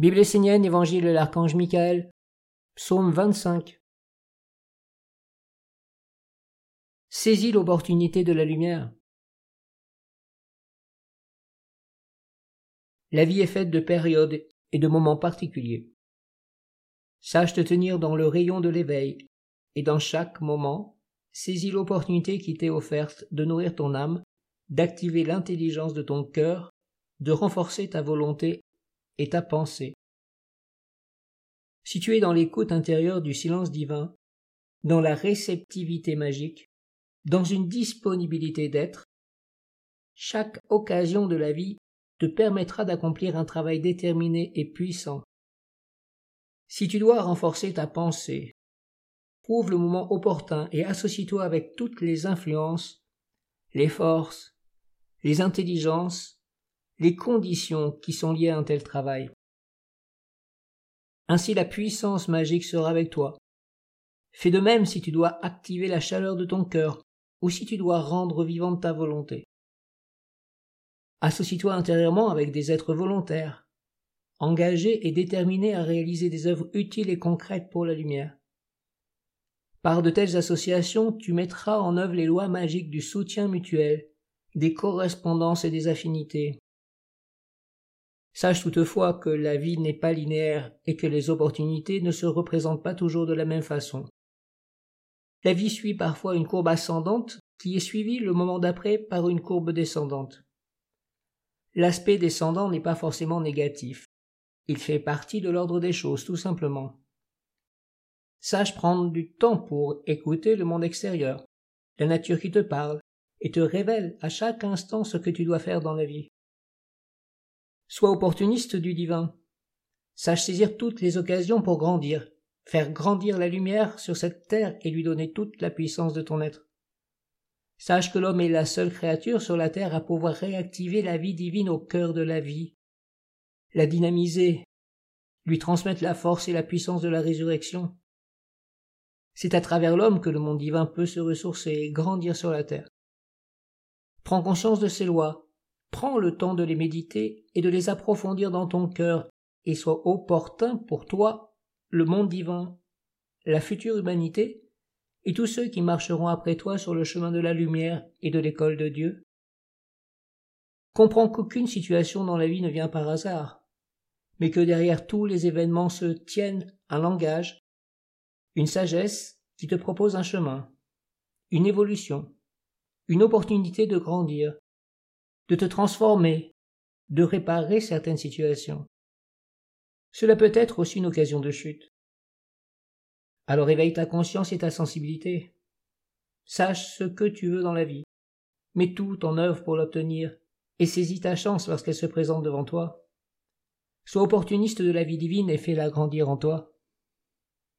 Bible essénienne, Évangile de l'archange Michael, Psaume 25. Saisis l'opportunité de la lumière. La vie est faite de périodes et de moments particuliers. Sache te tenir dans le rayon de l'éveil, et dans chaque moment, saisis l'opportunité qui t'est offerte de nourrir ton âme, d'activer l'intelligence de ton cœur, de renforcer ta volonté et ta pensée. Si tu es dans l'écoute intérieure du silence divin, dans la réceptivité magique, dans une disponibilité d'être, chaque occasion de la vie te permettra d'accomplir un travail déterminé et puissant. Si tu dois renforcer ta pensée, trouve le moment opportun et associe-toi avec toutes les influences, les forces, les intelligences, les conditions qui sont liées à un tel travail. Ainsi la puissance magique sera avec toi. Fais de même si tu dois activer la chaleur de ton cœur ou si tu dois rendre vivante ta volonté. Associe-toi intérieurement avec des êtres volontaires, engagés et déterminés à réaliser des œuvres utiles et concrètes pour la lumière. Par de telles associations, tu mettras en œuvre les lois magiques du soutien mutuel, des correspondances et des affinités. Sache toutefois que la vie n'est pas linéaire et que les opportunités ne se représentent pas toujours de la même façon. La vie suit parfois une courbe ascendante qui est suivie le moment d'après par une courbe descendante. L'aspect descendant n'est pas forcément négatif. Il fait partie de l'ordre des choses, tout simplement. Sache prendre du temps pour écouter le monde extérieur, la nature qui te parle, et te révèle à chaque instant ce que tu dois faire dans la vie. Sois opportuniste du divin. Sache saisir toutes les occasions pour grandir, faire grandir la lumière sur cette terre et lui donner toute la puissance de ton être. Sache que l'homme est la seule créature sur la terre à pouvoir réactiver la vie divine au cœur de la vie, la dynamiser, lui transmettre la force et la puissance de la résurrection. C'est à travers l'homme que le monde divin peut se ressourcer et grandir sur la terre. Prends conscience de ces lois, prends le temps de les méditer et de les approfondir dans ton cœur, et sois opportun pour toi, le monde divin, la future humanité, et tous ceux qui marcheront après toi sur le chemin de la lumière et de l'école de Dieu. Comprends qu'aucune situation dans la vie ne vient par hasard, mais que derrière tous les événements se tiennent un langage, une sagesse qui te propose un chemin, une évolution, une opportunité de grandir, de te transformer, de réparer certaines situations. Cela peut être aussi une occasion de chute. Alors éveille ta conscience et ta sensibilité. Sache ce que tu veux dans la vie. Mets tout en œuvre pour l'obtenir, et saisis ta chance lorsqu'elle se présente devant toi. Sois opportuniste de la vie divine et fais-la grandir en toi.